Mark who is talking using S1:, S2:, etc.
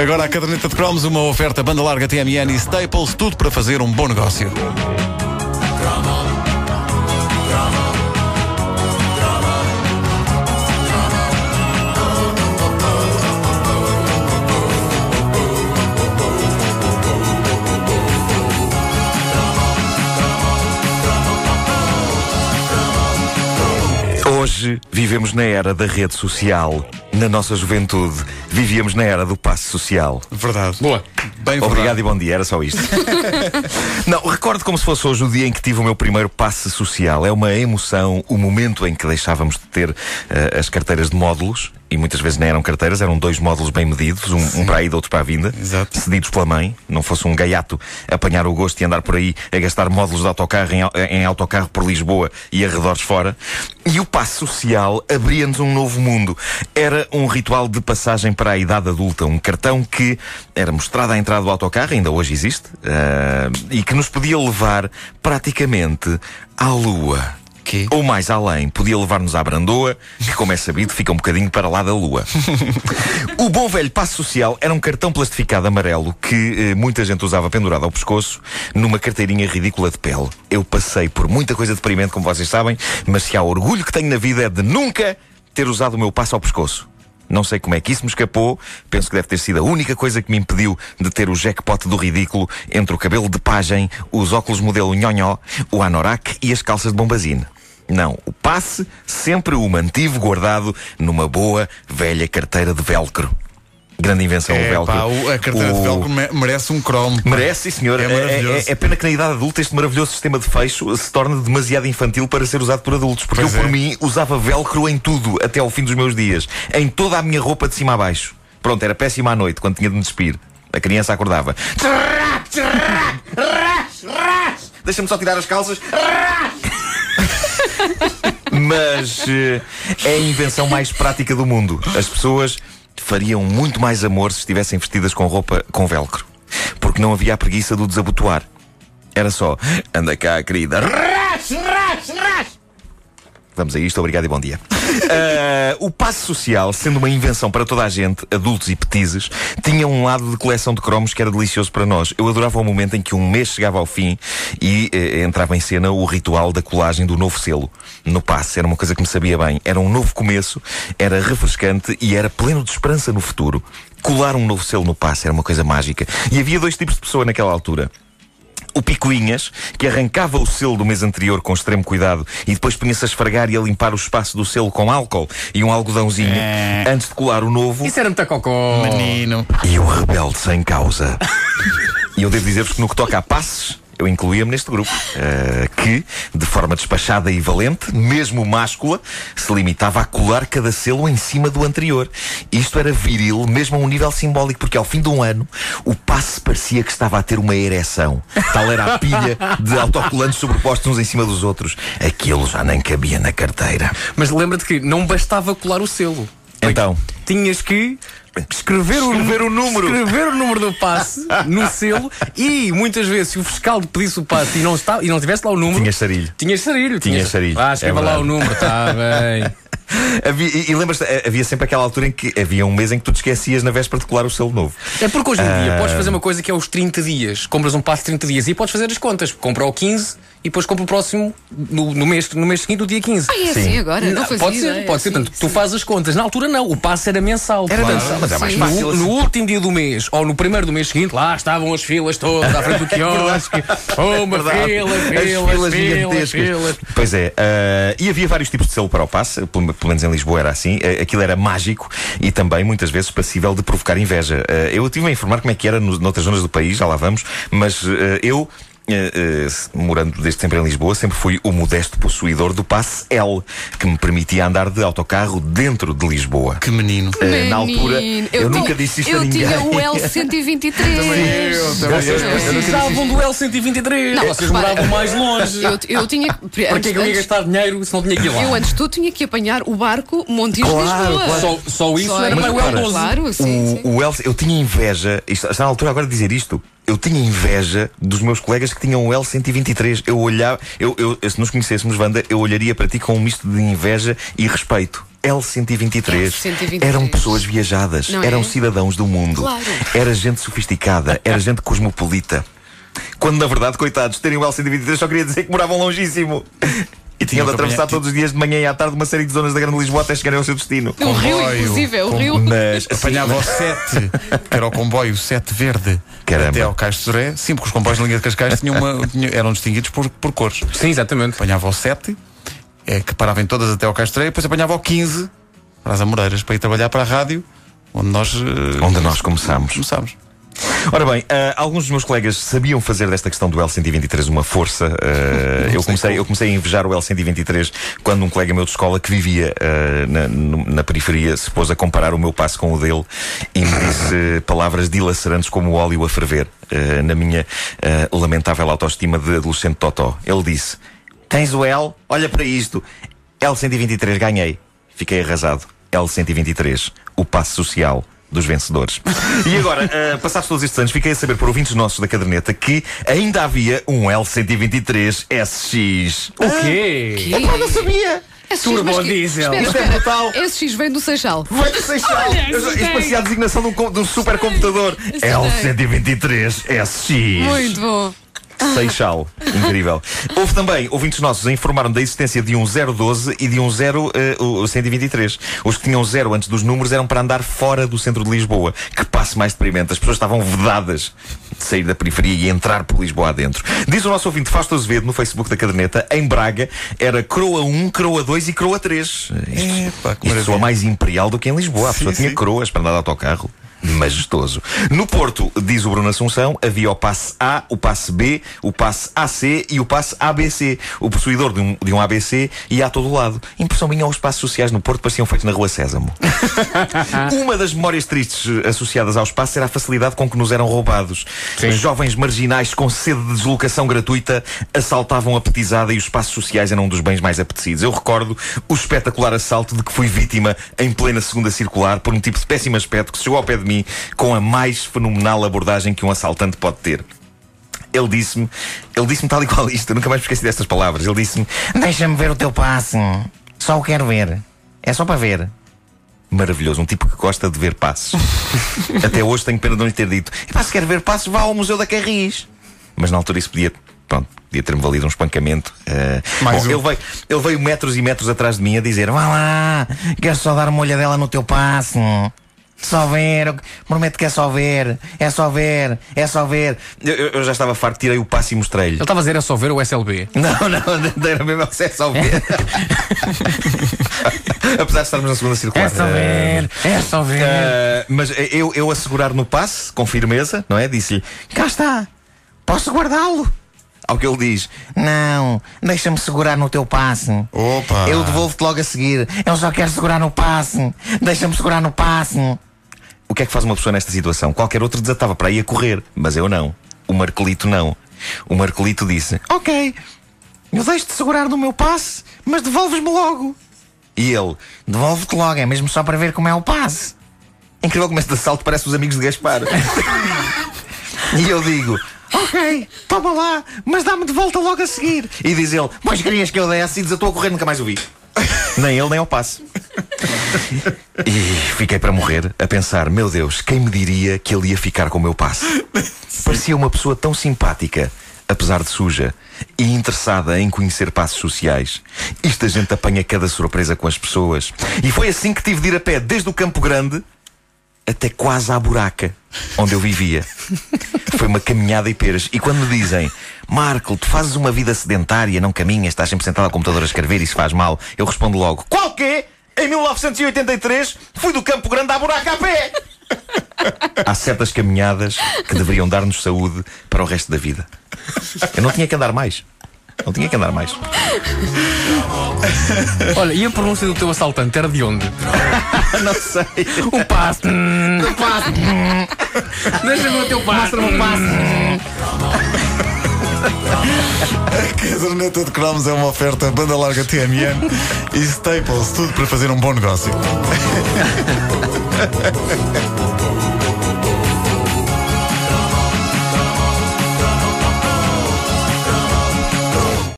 S1: Agora a caderneta de cromos, uma oferta banda larga TMN e Staples, tudo para fazer um bom negócio.
S2: Hoje vivemos na era da rede social. Na nossa juventude, vivíamos na era do passe social.
S1: Verdade.
S3: Boa.
S1: Bem
S2: Obrigado
S1: verdade.
S2: e bom dia, era só isto. Não, recordo como se fosse hoje o dia em que tive o meu primeiro passe social. É uma emoção, o momento em que deixávamos de ter eh, as carteiras de módulos. E muitas vezes nem eram carteiras, eram dois módulos bem medidos, um, um para a ida, outro para a vinda,
S1: Exato.
S2: cedidos pela mãe. Não fosse um gaiato apanhar o gosto e andar por aí a gastar módulos de autocarro em, em autocarro por Lisboa e arredores fora. E o passe social abria-nos um novo mundo. Era um ritual de passagem para a idade adulta, um cartão que era mostrado à entrada do autocarro, ainda hoje existe, ah, e que nos podia levar praticamente à lua.
S1: Quê?
S2: Ou mais além, podia levar-nos à Brandoa, que, como é sabido, fica um bocadinho para lá da Lua. o bom velho passo social era um cartão plastificado amarelo que eh, muita gente usava pendurado ao pescoço numa carteirinha ridícula de pele. Eu passei por muita coisa deprimente, como vocês sabem, mas se há orgulho que tenho na vida é de nunca ter usado o meu passo ao pescoço. Não sei como é que isso me escapou. Penso que deve ter sido a única coisa que me impediu de ter o jackpot do ridículo entre o cabelo de pajem, os óculos modelo nhonhó, o anorak e as calças de bombazine. Não, o passe sempre o mantive guardado numa boa, velha carteira de velcro. Grande invenção, o
S1: É,
S2: velcro.
S1: pá, o- a carteira de
S2: O-
S1: velcro me- merece um cromo.
S2: Merece, sim, senhor.
S1: É
S2: É,
S1: maravilhoso.
S2: é- é pena que na idade adulta este maravilhoso sistema de fecho se torne demasiado infantil para ser usado por adultos. Porque
S1: Pois
S2: eu, por
S1: é.
S2: mim, usava velcro em tudo até ao fim dos meus dias. Em toda a minha roupa de cima a baixo. Pronto, era péssima à noite quando tinha de me despir. A criança acordava. Deixa-me só tirar as calças. Mas é a invenção mais prática do mundo. As pessoas fariam muito mais amor se estivessem vestidas com roupa com velcro. Porque não havia a preguiça do desabotoar. Era só, anda cá, querida. Vamos a isto, obrigado e bom dia. Ah, o passe social, sendo uma invenção para toda a gente, adultos e petizes, tinha um lado de coleção de cromos que era delicioso para nós. Eu adorava o momento em que um mês chegava ao fim e eh, entrava em cena o ritual da colagem do novo selo no passe. Era uma coisa que me sabia bem. Era um novo começo, era refrescante e era pleno de esperança no futuro. Colar um novo selo no passe era uma coisa mágica. E havia dois tipos de pessoa naquela altura. O Picuinhas, que arrancava o selo do mês anterior com extremo cuidado e depois punha-se a esfregar e a limpar o espaço do selo com álcool e um algodãozinho
S1: É.
S2: antes de colar o novo.
S3: Isso era muito cocó.
S1: Menino.
S2: E o rebelde sem causa. e eu devo dizer-vos que no que toca a passes, eu incluía-me neste grupo, eh, que, de forma despachada e valente, mesmo máscula, se limitava a colar cada selo em cima do anterior. Isto era viril, mesmo a um nível simbólico, porque ao fim de um ano, o passe parecia que estava a ter uma ereção. Tal era a pilha de autocolantes sobrepostos uns em cima dos outros. Aquilo já nem cabia na carteira.
S3: Mas lembra-te que não bastava colar o selo.
S2: Então,
S3: Tinhas que escrever, o,
S2: Escrever o número.
S3: escrever o número do passe no selo e muitas vezes se o fiscal pedisse o passe e não, está, e não tivesse lá o número.
S2: tinhas sarilho.
S3: Tinhas sarilho.
S2: Tinhas sarilho,
S3: Ah,
S2: é
S3: escreva lá
S2: verdade.
S3: o número, está bem.
S2: Havia, e e lembras-te, eh, havia sempre aquela altura em que havia um mês em que tu te esquecias na véspera de colar o selo novo.
S3: É porque hoje em dia
S2: Ah.
S3: podes fazer uma coisa que é os 30 dias. Compras um passe de 30 dias e podes fazer as contas. Compra ao 15 e depois compra o próximo no, no mês, no mês seguinte, no dia 15.
S4: Ah, é
S2: Sim.
S4: assim agora? Não,
S3: Não,
S4: fazia
S3: pode ser,
S4: ideia.
S3: pode ser. Portanto, tu fazes as contas. Na altura, não. O passe era mensal.
S2: Era
S3: Portanto,
S2: mensal, mas é mais
S4: sim.
S2: fácil
S3: No,
S2: assim.
S3: no último dia do mês, ou no primeiro do mês seguinte, lá estavam as filas todas à frente do quiosque. Uma
S2: Verdade.
S3: fila,
S2: As
S3: fila,
S2: filas
S3: fila.
S2: Pois é, ah, e havia vários tipos de selo para o passe, pelo, pelo menos em Lisboa era assim. Ah, aquilo era mágico e também muitas vezes passível de provocar inveja. Ah, eu estive a informar como é que era nos, noutras zonas do país, já lá vamos, mas eu. Eh, eh, morando desde sempre em Lisboa, sempre fui o modesto possuidor do passe L, que me permitia andar de autocarro dentro de Lisboa.
S1: Que menino.
S2: Eh, na altura,
S4: Menino,
S2: eu, nunca
S4: tinha-
S2: disse isto a
S4: eu
S2: ninguém.
S4: tinha o L123.
S3: Vocês precisavam do L123.
S4: Não,
S3: Vocês
S4: repara,
S3: moravam mais longe.
S4: Eu, eu tinha.
S3: Para que é que eu ia gastar dinheiro se não tinha que ir lá?
S4: Eu antes de tudo tinha que apanhar o barco Montijo de
S2: Claro,
S4: Lisboa.
S2: claro.
S3: Só, só isso
S4: Só
S3: era para o
S2: repara,
S3: L12.
S4: Claro, sim, sim.
S2: O, o Elsa, eu tinha inveja, isto, está na altura agora de dizer isto. Eu tinha inveja dos meus colegas que tinham o L123. Eu olhava, eu, eu, se nos conhecêssemos, Wanda, eu olharia para ti com um misto de inveja e respeito. L123
S4: L123.
S2: eram pessoas viajadas,
S4: Não é?
S2: eram cidadãos do mundo,
S4: Claro.
S2: era gente sofisticada, era gente cosmopolita. Quando na verdade, coitados, terem o L123 só queria dizer que moravam longíssimo. E tinham de atravessar todos os dias de manhã e à tarde uma série de zonas da Grande Lisboa até chegarem ao seu destino.
S4: O rio,
S1: Comboio,
S4: inclusive, o
S1: com-
S4: rio.
S2: Mas
S1: Apanhava o 7, que era o comboio 7 verde,
S2: Caramba.
S1: até ao Cais de Soré. Sim, porque os comboios de linha de Cascais tinham uma, tinham- eram distinguidos por, por cores.
S3: Sim, exatamente.
S1: Apanhava o 7, é, que parava em todas até ao Cais de Soré, e depois apanhava o 15 para as Amoreiras, para ir trabalhar para a rádio, onde nós, eh,
S2: onde nós começámos.
S1: começámos.
S2: Ora bem, ah, alguns dos meus colegas sabiam fazer desta questão do L123 uma força. Ah, eu, comecei, eu comecei a invejar o L123 quando um colega meu de escola que vivia ah, na, na periferia se pôs a comparar o meu passo com o dele e me disse palavras dilacerantes como o óleo a ferver na minha lamentável autoestima de adolescente totó. Ele disse: Tens o L? Olha para isto. L123 ganhei. Fiquei arrasado. L123, o passo social dos vencedores. E agora, eh, passados todos estes anos, fiquei a saber por ouvintes nossos da caderneta que ainda havia um L123 SX.
S3: O quê?
S2: Epá, não sabia!
S4: SX,
S3: Turbo
S4: que-
S3: diesel.
S2: Isto é brutal.
S4: SX vem do Seixal.
S2: Vai do Seixal!
S4: Olha,
S2: Eu Isto parecia a designação de um, de um supercomputador.
S4: Assustei.
S2: L123 SX.
S4: Muito bom.
S2: Seixal. Incrível. Houve também, ouvintes nossos, informaram da existência de um 012 e de um 0 eh, o 123. Os que tinham zero antes dos números eram para andar fora do centro de Lisboa. Que passe mais deprimente. As pessoas estavam vedadas de sair da periferia e entrar por Lisboa adentro. Diz o nosso ouvinte Fausto Azevedo no Facebook da caderneta, em Braga, era Croa 1, Croa 2 e Croa 3. Isto,
S1: que
S2: isto soa mais imperial do que em Lisboa. A
S1: Sim,
S2: pessoa tinha
S1: sim.
S2: coroas para andar de autocarro. Majestoso. No Porto, diz o Bruno Assunção, havia o passe A, o passe B, o passe AC e o passe ABC. O possuidor de um, de um ABC ia a todo lado. Impressão minha, os passos sociais no Porto pareciam feitos na Rua Sésamo. Uma das memórias tristes eh, associadas aos passos era a facilidade com que nos eram roubados. Jovens marginais com sede de deslocação gratuita assaltavam a petizada e os passos sociais eram um dos bens mais apetecidos. Eu recordo o espetacular assalto de que fui vítima em plena segunda circular por um tipo de péssimo aspecto que chegou ao pé de mim com a mais fenomenal abordagem que um assaltante pode ter. Ele disse-me, ele disse-me tal e qual isto, eu nunca mais me esqueci destas palavras. Ele disse-me: Deixa-me ver o teu passe. Só o quero ver. É só para ver. Maravilhoso, um tipo que gosta de ver passos. Até hoje tenho pena de não lhe ter dito: Epá, se quer ver passos, vá ao Museu da Carris. Mas na altura isso podia. Pronto, podia ter-me valido um espancamento. Eh,
S1: Mais
S2: bom,
S1: um.
S2: ele, veio, ele veio metros e metros atrás de mim a dizer: Vá lá, quero só dar uma olhadela no teu passe. Só ver, prometo que é só ver, é só ver, é só ver. Eu, eu- já estava farto, tirei o passe e mostrei-lhe.
S3: Ele estava a dizer é só ver o SLB.
S2: Não, não, era mesmo é só ver. Apesar de estarmos na segunda circular.
S3: É só ver, é só ver.
S2: Eh, mas eu, eu a segurar no passe, com firmeza, não é? Disse-lhe: Cá está, posso guardá-lo. Ao que ele diz: Não, deixa-me segurar no teu passe.
S1: Opa!
S2: Eu devolvo-te logo a seguir. Eu só quero segurar no passe. Deixa-me segurar no passe. O que é que faz uma pessoa nesta situação? Qualquer outro desatava para ir a correr, mas eu não. O Marcolito não. O Marcolito disse: Ok, eu deixo-te segurar no meu passe, mas devolves-me logo. E ele: Devolvo-te logo, é mesmo só para ver como é o passe. Incrível como este assalto parece os amigos de Gaspar. e eu digo: Ok, toma lá, mas dá-me de volta logo a seguir. E diz ele: Pois querias que eu desse e desatou a correr, nunca mais o vi. Nem ele, nem ao passe. E fiquei para morrer a pensar: Meu Deus, quem me diria que ele ia ficar com o meu passe? Parecia uma pessoa tão simpática, apesar de suja, e interessada em conhecer passos sociais. Isto a gente apanha cada surpresa com as pessoas. E foi assim que tive de ir a pé desde o Campo Grande até quase à buraca onde eu vivia. Foi uma caminhada e peras. E quando me dizem, Marco, tu fazes uma vida sedentária, não caminhas, estás sempre sentado ao computador a escrever, isso faz mal, eu respondo logo, qual quê? Em 1983 fui do Campo Grande à buraca a pé. Há certas caminhadas que deveriam dar-nos saúde para o resto da vida. Eu não tinha que andar mais. Não tinha que andar mais.
S3: Olha, e a pronúncia do teu assaltante era de onde?
S2: Não sei.
S3: O passe. O passe. Deixa-me o teu passe. Mostra-me o passe.
S1: Caderneta de Cromos é uma oferta banda larga TMN e Staples, tudo para fazer um bom negócio.